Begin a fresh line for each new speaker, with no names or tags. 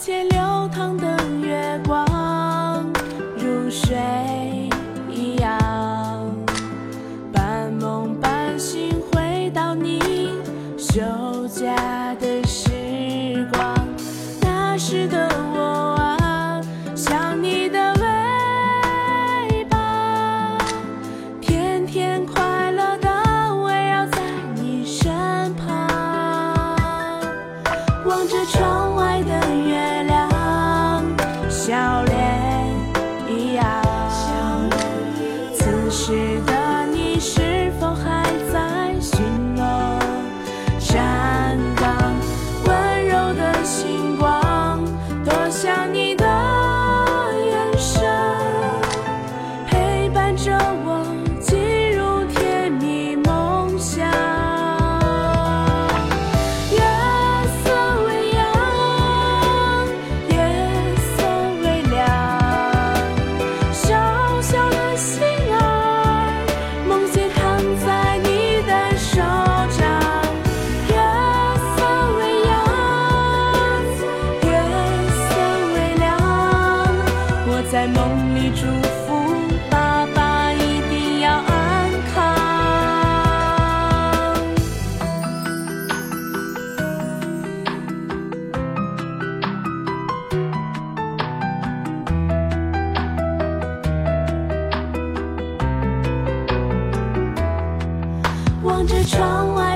且流淌的月光如水一样半梦半醒回到你休假的时在梦里祝福爸爸一定要安康。望着窗外